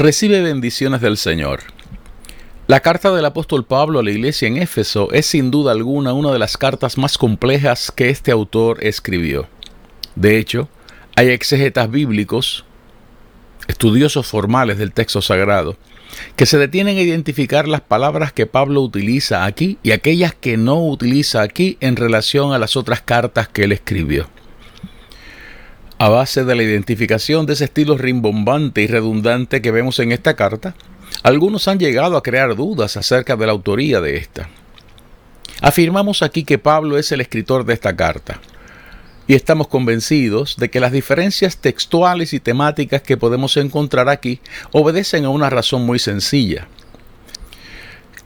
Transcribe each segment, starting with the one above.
Recibe bendiciones del Señor. La carta del apóstol Pablo a la iglesia en Éfeso es sin duda alguna una de las cartas más complejas que este autor escribió. De hecho, hay exegetas bíblicos, estudiosos formales del texto sagrado, que se detienen a identificar las palabras que Pablo utiliza aquí y aquellas que no utiliza aquí en relación a las otras cartas que él escribió. A base de la identificación de ese estilo rimbombante y redundante que vemos en esta carta, algunos han llegado a crear dudas acerca de la autoría de esta. Afirmamos aquí que Pablo es el escritor de esta carta, y estamos convencidos de que las diferencias textuales y temáticas que podemos encontrar aquí obedecen a una razón muy sencilla.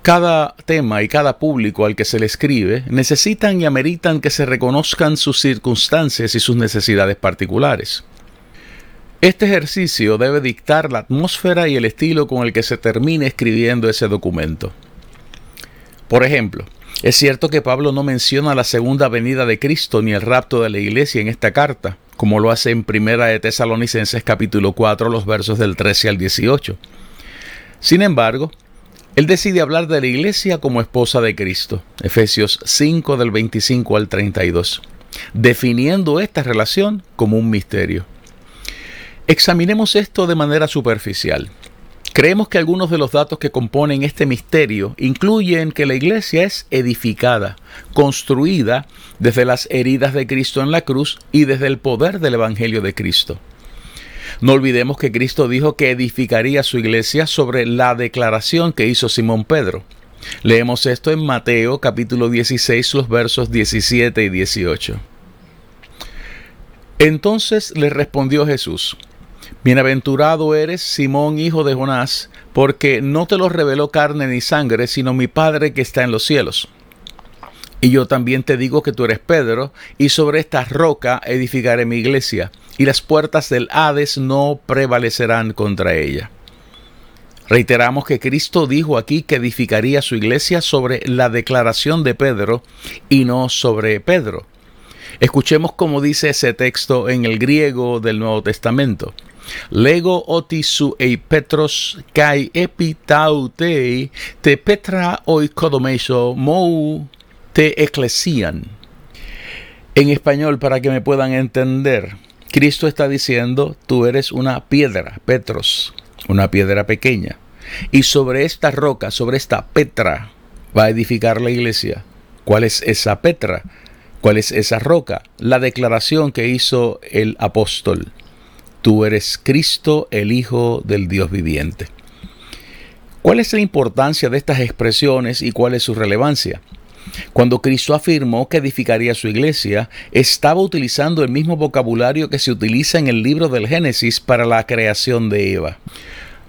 Cada tema y cada público al que se le escribe necesitan y ameritan que se reconozcan sus circunstancias y sus necesidades particulares. Este ejercicio debe dictar la atmósfera y el estilo con el que se termine escribiendo ese documento. Por ejemplo, es cierto que Pablo no menciona la segunda venida de Cristo ni el rapto de la iglesia en esta carta, como lo hace en Primera de Tesalonicenses capítulo 4 los versos del 13 al 18. Sin embargo, él decide hablar de la iglesia como esposa de Cristo, Efesios 5 del 25 al 32, definiendo esta relación como un misterio. Examinemos esto de manera superficial. Creemos que algunos de los datos que componen este misterio incluyen que la iglesia es edificada, construida desde las heridas de Cristo en la cruz y desde el poder del Evangelio de Cristo. No olvidemos que Cristo dijo que edificaría su iglesia sobre la declaración que hizo Simón Pedro. Leemos esto en Mateo capítulo 16, los versos 17 y 18. Entonces le respondió Jesús, Bienaventurado eres, Simón, hijo de Jonás, porque no te lo reveló carne ni sangre, sino mi Padre que está en los cielos. Y yo también te digo que tú eres Pedro, y sobre esta roca edificaré mi iglesia, y las puertas del Hades no prevalecerán contra ella. Reiteramos que Cristo dijo aquí que edificaría su iglesia sobre la declaración de Pedro y no sobre Pedro. Escuchemos cómo dice ese texto en el griego del Nuevo Testamento. Lego otisu ei petros kai epitautei te petra oikodomeso mou te eclesian. En español, para que me puedan entender, Cristo está diciendo, tú eres una piedra, Petros, una piedra pequeña. Y sobre esta roca, sobre esta petra, va a edificar la iglesia. ¿Cuál es esa petra? ¿Cuál es esa roca? La declaración que hizo el apóstol. Tú eres Cristo, el Hijo del Dios viviente. ¿Cuál es la importancia de estas expresiones y cuál es su relevancia? Cuando Cristo afirmó que edificaría su iglesia, estaba utilizando el mismo vocabulario que se utiliza en el libro del Génesis para la creación de Eva.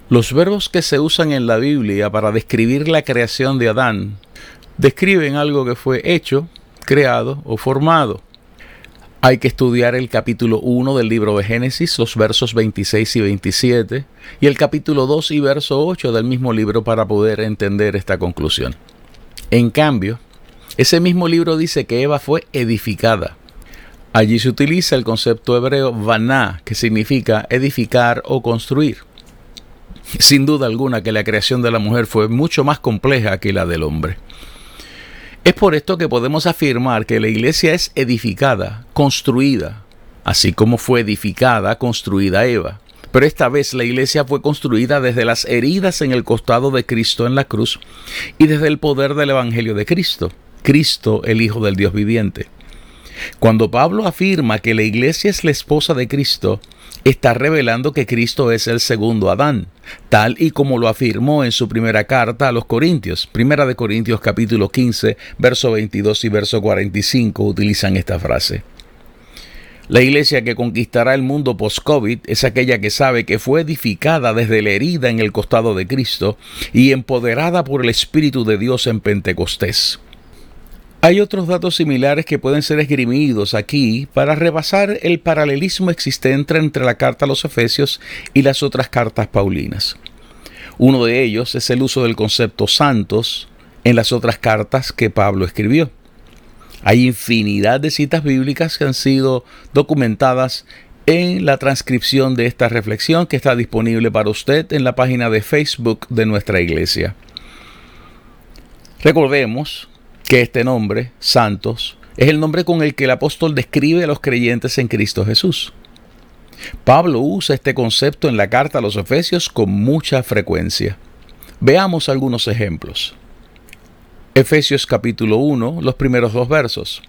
Los verbos que se usan en la Biblia para describir la creación de Adán describen algo que fue hecho, creado o formado. Hay que estudiar el capítulo 1 del libro de Génesis, los versos 26 y 27, y el capítulo 2 y verso 8 del mismo libro para poder entender esta conclusión. En cambio, ese mismo libro dice que Eva fue edificada. Allí se utiliza el concepto hebreo vaná, que significa edificar o construir. Sin duda alguna que la creación de la mujer fue mucho más compleja que la del hombre. Es por esto que podemos afirmar que la iglesia es edificada, construida, así como fue edificada, construida Eva. Pero esta vez la iglesia fue construida desde las heridas en el costado de Cristo en la cruz y desde el poder del Evangelio de Cristo. Cristo, el Hijo del Dios viviente. Cuando Pablo afirma que la iglesia es la esposa de Cristo, está revelando que Cristo es el segundo Adán, tal y como lo afirmó en su primera carta a los Corintios. Primera de Corintios capítulo 15, verso 22 y verso 45 utilizan esta frase. La iglesia que conquistará el mundo post-COVID es aquella que sabe que fue edificada desde la herida en el costado de Cristo y empoderada por el Espíritu de Dios en Pentecostés. Hay otros datos similares que pueden ser esgrimidos aquí para rebasar el paralelismo existente entre la carta a los Efesios y las otras cartas paulinas. Uno de ellos es el uso del concepto santos en las otras cartas que Pablo escribió. Hay infinidad de citas bíblicas que han sido documentadas en la transcripción de esta reflexión que está disponible para usted en la página de Facebook de nuestra iglesia. Recordemos que este nombre, santos, es el nombre con el que el apóstol describe a los creyentes en Cristo Jesús. Pablo usa este concepto en la carta a los Efesios con mucha frecuencia. Veamos algunos ejemplos. Efesios capítulo 1, los primeros dos versos.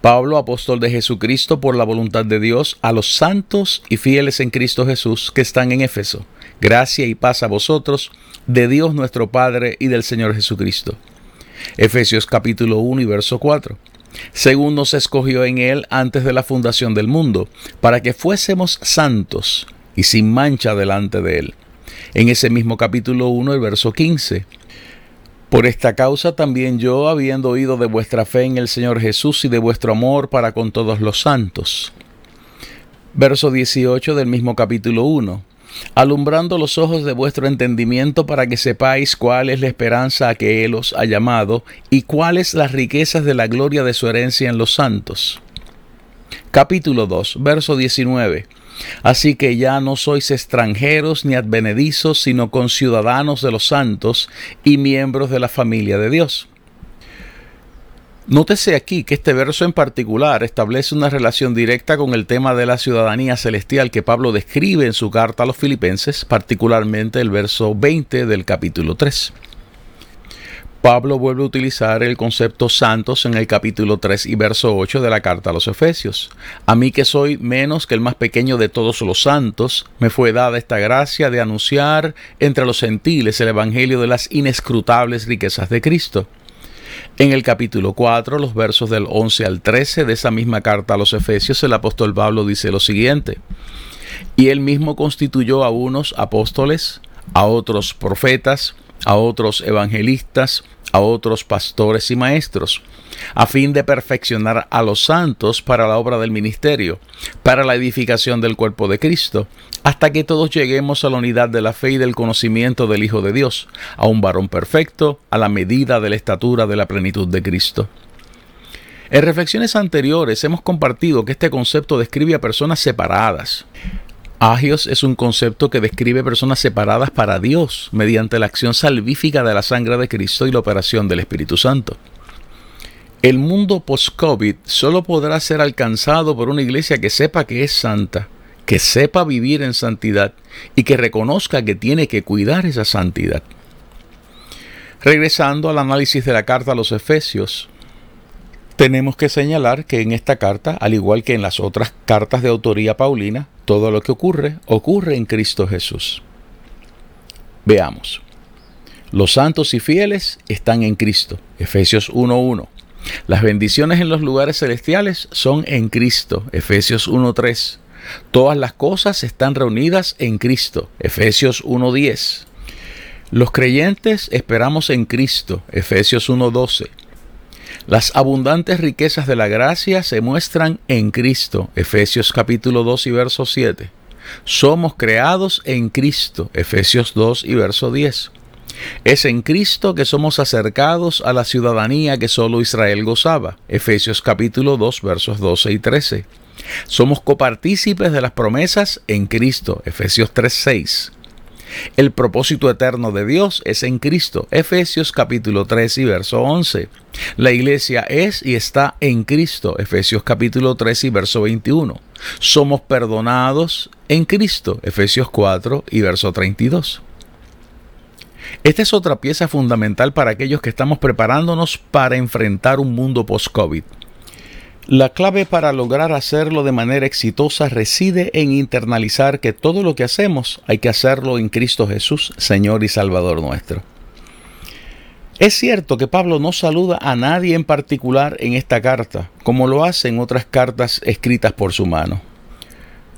Pablo, apóstol de Jesucristo por la voluntad de Dios, a los santos y fieles en Cristo Jesús que están en Éfeso. Gracia y paz a vosotros, de Dios nuestro Padre y del Señor Jesucristo. Efesios capítulo 1 y verso 4. Según nos escogió en Él antes de la fundación del mundo, para que fuésemos santos y sin mancha delante de Él. En ese mismo capítulo 1, el verso 15 por esta causa también yo, habiendo oído de vuestra fe en el Señor Jesús y de vuestro amor para con todos los santos. Verso 18 del mismo capítulo 1. Alumbrando los ojos de vuestro entendimiento para que sepáis cuál es la esperanza a que Él os ha llamado y cuáles las riquezas de la gloria de su herencia en los santos. Capítulo 2, verso 19 Así que ya no sois extranjeros ni advenedizos, sino conciudadanos de los santos y miembros de la familia de Dios. Nótese aquí que este verso en particular establece una relación directa con el tema de la ciudadanía celestial que Pablo describe en su carta a los filipenses, particularmente el verso 20 del capítulo 3. Pablo vuelve a utilizar el concepto santos en el capítulo 3 y verso 8 de la carta a los Efesios. A mí que soy menos que el más pequeño de todos los santos, me fue dada esta gracia de anunciar entre los gentiles el Evangelio de las inescrutables riquezas de Cristo. En el capítulo 4, los versos del 11 al 13 de esa misma carta a los Efesios, el apóstol Pablo dice lo siguiente. Y él mismo constituyó a unos apóstoles, a otros profetas, a otros evangelistas, a otros pastores y maestros, a fin de perfeccionar a los santos para la obra del ministerio, para la edificación del cuerpo de Cristo, hasta que todos lleguemos a la unidad de la fe y del conocimiento del Hijo de Dios, a un varón perfecto, a la medida de la estatura de la plenitud de Cristo. En reflexiones anteriores hemos compartido que este concepto describe a personas separadas, Agios es un concepto que describe personas separadas para Dios mediante la acción salvífica de la sangre de Cristo y la operación del Espíritu Santo. El mundo post-COVID solo podrá ser alcanzado por una iglesia que sepa que es santa, que sepa vivir en santidad y que reconozca que tiene que cuidar esa santidad. Regresando al análisis de la carta a los Efesios, tenemos que señalar que en esta carta, al igual que en las otras cartas de autoría paulina, todo lo que ocurre ocurre en Cristo Jesús. Veamos. Los santos y fieles están en Cristo. Efesios 1.1. Las bendiciones en los lugares celestiales son en Cristo. Efesios 1.3. Todas las cosas están reunidas en Cristo. Efesios 1.10. Los creyentes esperamos en Cristo. Efesios 1.12. Las abundantes riquezas de la gracia se muestran en Cristo. Efesios capítulo 2 y verso 7. Somos creados en Cristo. Efesios 2 y verso 10. Es en Cristo que somos acercados a la ciudadanía que solo Israel gozaba. Efesios capítulo 2 versos 12 y 13. Somos copartícipes de las promesas en Cristo. Efesios 3, 6. El propósito eterno de Dios es en Cristo. Efesios capítulo 3 y verso 11. La iglesia es y está en Cristo. Efesios capítulo 3 y verso 21. Somos perdonados en Cristo. Efesios 4 y verso 32. Esta es otra pieza fundamental para aquellos que estamos preparándonos para enfrentar un mundo post-COVID. La clave para lograr hacerlo de manera exitosa reside en internalizar que todo lo que hacemos hay que hacerlo en Cristo Jesús, Señor y Salvador nuestro. Es cierto que Pablo no saluda a nadie en particular en esta carta, como lo hace en otras cartas escritas por su mano.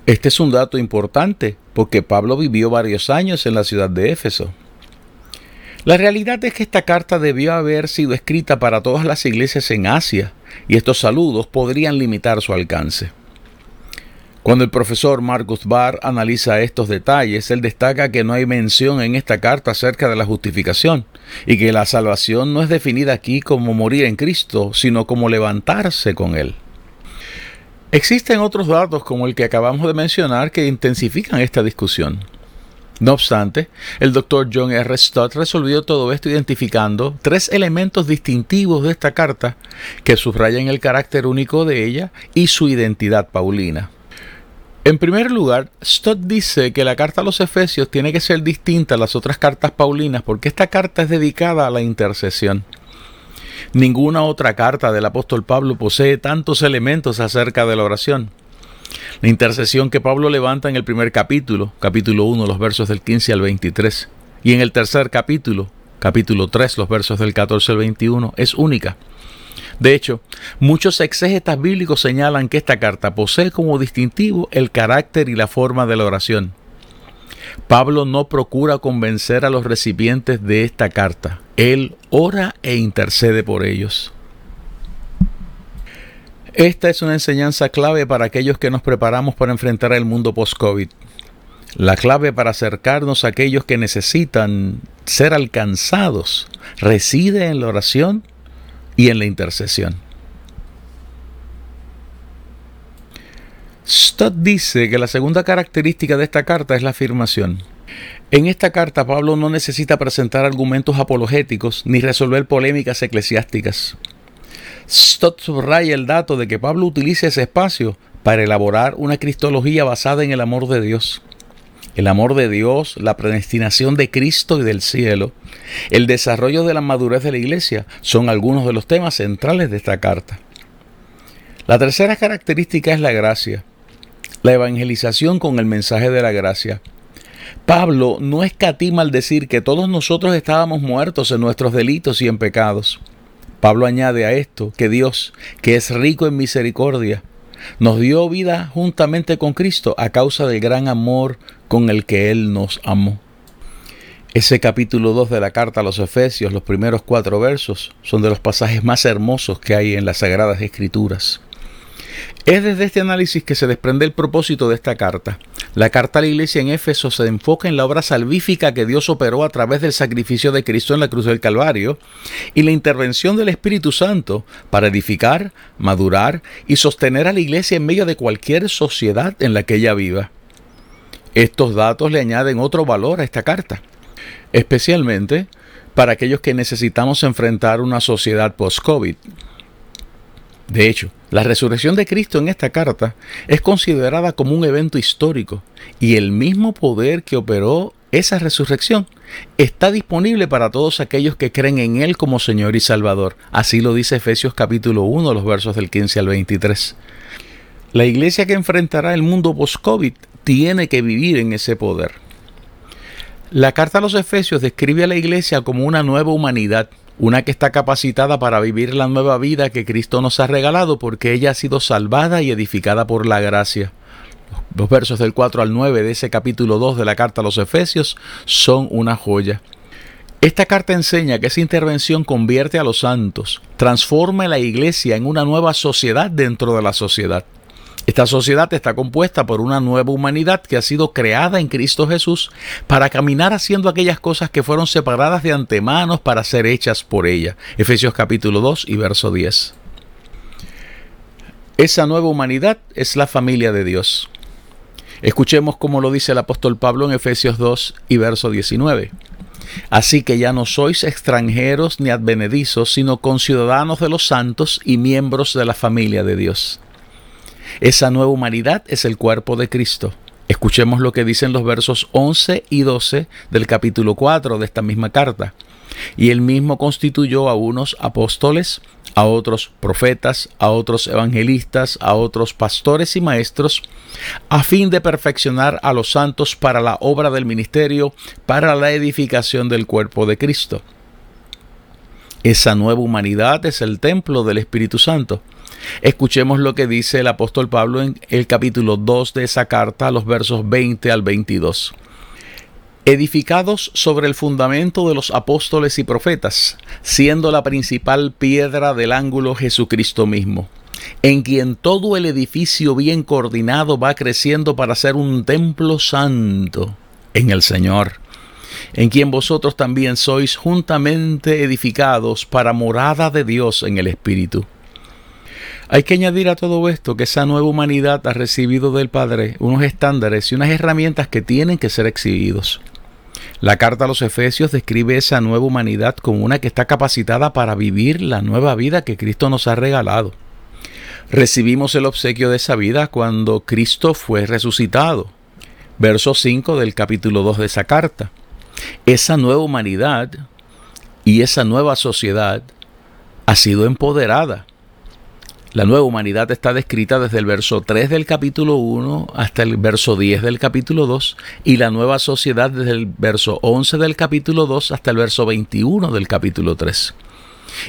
Este es un dato importante porque Pablo vivió varios años en la ciudad de Éfeso. La realidad es que esta carta debió haber sido escrita para todas las iglesias en Asia, y estos saludos podrían limitar su alcance. Cuando el profesor Marcus Barr analiza estos detalles, él destaca que no hay mención en esta carta acerca de la justificación y que la salvación no es definida aquí como morir en Cristo, sino como levantarse con Él. Existen otros datos como el que acabamos de mencionar que intensifican esta discusión. No obstante, el doctor John R. Stott resolvió todo esto identificando tres elementos distintivos de esta carta que subrayan el carácter único de ella y su identidad paulina. En primer lugar, Stott dice que la carta a los Efesios tiene que ser distinta a las otras cartas paulinas porque esta carta es dedicada a la intercesión. Ninguna otra carta del apóstol Pablo posee tantos elementos acerca de la oración. La intercesión que Pablo levanta en el primer capítulo, capítulo 1, los versos del 15 al 23, y en el tercer capítulo, capítulo 3, los versos del 14 al 21, es única. De hecho, muchos exégetas bíblicos señalan que esta carta posee como distintivo el carácter y la forma de la oración. Pablo no procura convencer a los recipientes de esta carta. Él ora e intercede por ellos. Esta es una enseñanza clave para aquellos que nos preparamos para enfrentar el mundo post-COVID. La clave para acercarnos a aquellos que necesitan ser alcanzados reside en la oración y en la intercesión. Stott dice que la segunda característica de esta carta es la afirmación. En esta carta Pablo no necesita presentar argumentos apologéticos ni resolver polémicas eclesiásticas. Stott subraya el dato de que Pablo utiliza ese espacio para elaborar una cristología basada en el amor de Dios. El amor de Dios, la predestinación de Cristo y del cielo, el desarrollo de la madurez de la iglesia son algunos de los temas centrales de esta carta. La tercera característica es la gracia, la evangelización con el mensaje de la gracia. Pablo no escatima al decir que todos nosotros estábamos muertos en nuestros delitos y en pecados. Pablo añade a esto que Dios, que es rico en misericordia, nos dio vida juntamente con Cristo a causa del gran amor con el que Él nos amó. Ese capítulo 2 de la carta a los Efesios, los primeros cuatro versos, son de los pasajes más hermosos que hay en las Sagradas Escrituras. Es desde este análisis que se desprende el propósito de esta carta. La carta a la iglesia en Éfeso se enfoca en la obra salvífica que Dios operó a través del sacrificio de Cristo en la cruz del Calvario y la intervención del Espíritu Santo para edificar, madurar y sostener a la iglesia en medio de cualquier sociedad en la que ella viva. Estos datos le añaden otro valor a esta carta, especialmente para aquellos que necesitamos enfrentar una sociedad post-COVID. De hecho, la resurrección de Cristo en esta carta es considerada como un evento histórico y el mismo poder que operó esa resurrección está disponible para todos aquellos que creen en Él como Señor y Salvador. Así lo dice Efesios capítulo 1, los versos del 15 al 23. La iglesia que enfrentará el mundo post-COVID tiene que vivir en ese poder. La carta a los Efesios describe a la iglesia como una nueva humanidad una que está capacitada para vivir la nueva vida que Cristo nos ha regalado porque ella ha sido salvada y edificada por la gracia. Los versos del 4 al 9 de ese capítulo 2 de la carta a los Efesios son una joya. Esta carta enseña que esa intervención convierte a los santos, transforma la iglesia en una nueva sociedad dentro de la sociedad. Esta sociedad está compuesta por una nueva humanidad que ha sido creada en Cristo Jesús para caminar haciendo aquellas cosas que fueron separadas de antemano para ser hechas por ella. Efesios capítulo 2 y verso 10. Esa nueva humanidad es la familia de Dios. Escuchemos cómo lo dice el apóstol Pablo en Efesios 2 y verso 19. Así que ya no sois extranjeros ni advenedizos, sino conciudadanos de los santos y miembros de la familia de Dios esa nueva humanidad es el cuerpo de Cristo. Escuchemos lo que dicen los versos 11 y 12 del capítulo 4 de esta misma carta. Y él mismo constituyó a unos apóstoles, a otros profetas, a otros evangelistas, a otros pastores y maestros, a fin de perfeccionar a los santos para la obra del ministerio, para la edificación del cuerpo de Cristo. Esa nueva humanidad es el templo del Espíritu Santo. Escuchemos lo que dice el apóstol Pablo en el capítulo 2 de esa carta, los versos 20 al 22 edificados sobre el fundamento de los apóstoles y profetas, siendo la principal piedra del ángulo Jesucristo mismo, en quien todo el edificio bien coordinado va creciendo para ser un templo santo en el Señor, en quien vosotros también sois juntamente edificados para morada de Dios en el Espíritu. Hay que añadir a todo esto que esa nueva humanidad ha recibido del Padre unos estándares y unas herramientas que tienen que ser exhibidos. La carta a los Efesios describe esa nueva humanidad como una que está capacitada para vivir la nueva vida que Cristo nos ha regalado. Recibimos el obsequio de esa vida cuando Cristo fue resucitado. Verso 5 del capítulo 2 de esa carta. Esa nueva humanidad y esa nueva sociedad ha sido empoderada la nueva humanidad está descrita desde el verso 3 del capítulo 1 hasta el verso 10 del capítulo 2 y la nueva sociedad desde el verso 11 del capítulo 2 hasta el verso 21 del capítulo 3.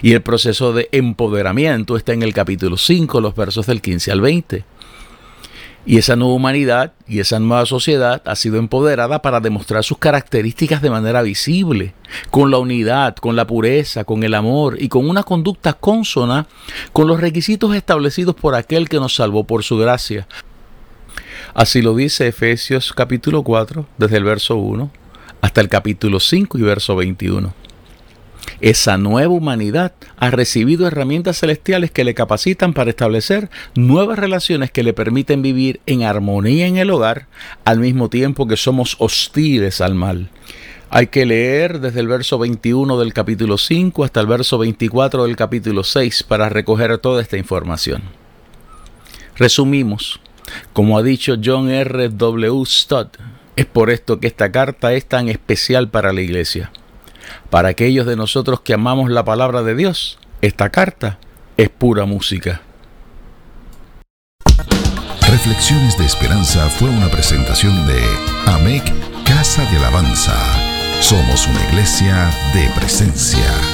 Y el proceso de empoderamiento está en el capítulo 5, los versos del 15 al 20. Y esa nueva humanidad y esa nueva sociedad ha sido empoderada para demostrar sus características de manera visible, con la unidad, con la pureza, con el amor y con una conducta consona con los requisitos establecidos por aquel que nos salvó por su gracia. Así lo dice Efesios capítulo 4, desde el verso 1 hasta el capítulo 5 y verso 21. Esa nueva humanidad ha recibido herramientas celestiales que le capacitan para establecer nuevas relaciones que le permiten vivir en armonía en el hogar al mismo tiempo que somos hostiles al mal. Hay que leer desde el verso 21 del capítulo 5 hasta el verso 24 del capítulo 6 para recoger toda esta información. Resumimos, como ha dicho John R. W. Stott, es por esto que esta carta es tan especial para la iglesia. Para aquellos de nosotros que amamos la palabra de Dios, esta carta es pura música. Reflexiones de Esperanza fue una presentación de AMEC Casa de Alabanza. Somos una iglesia de presencia.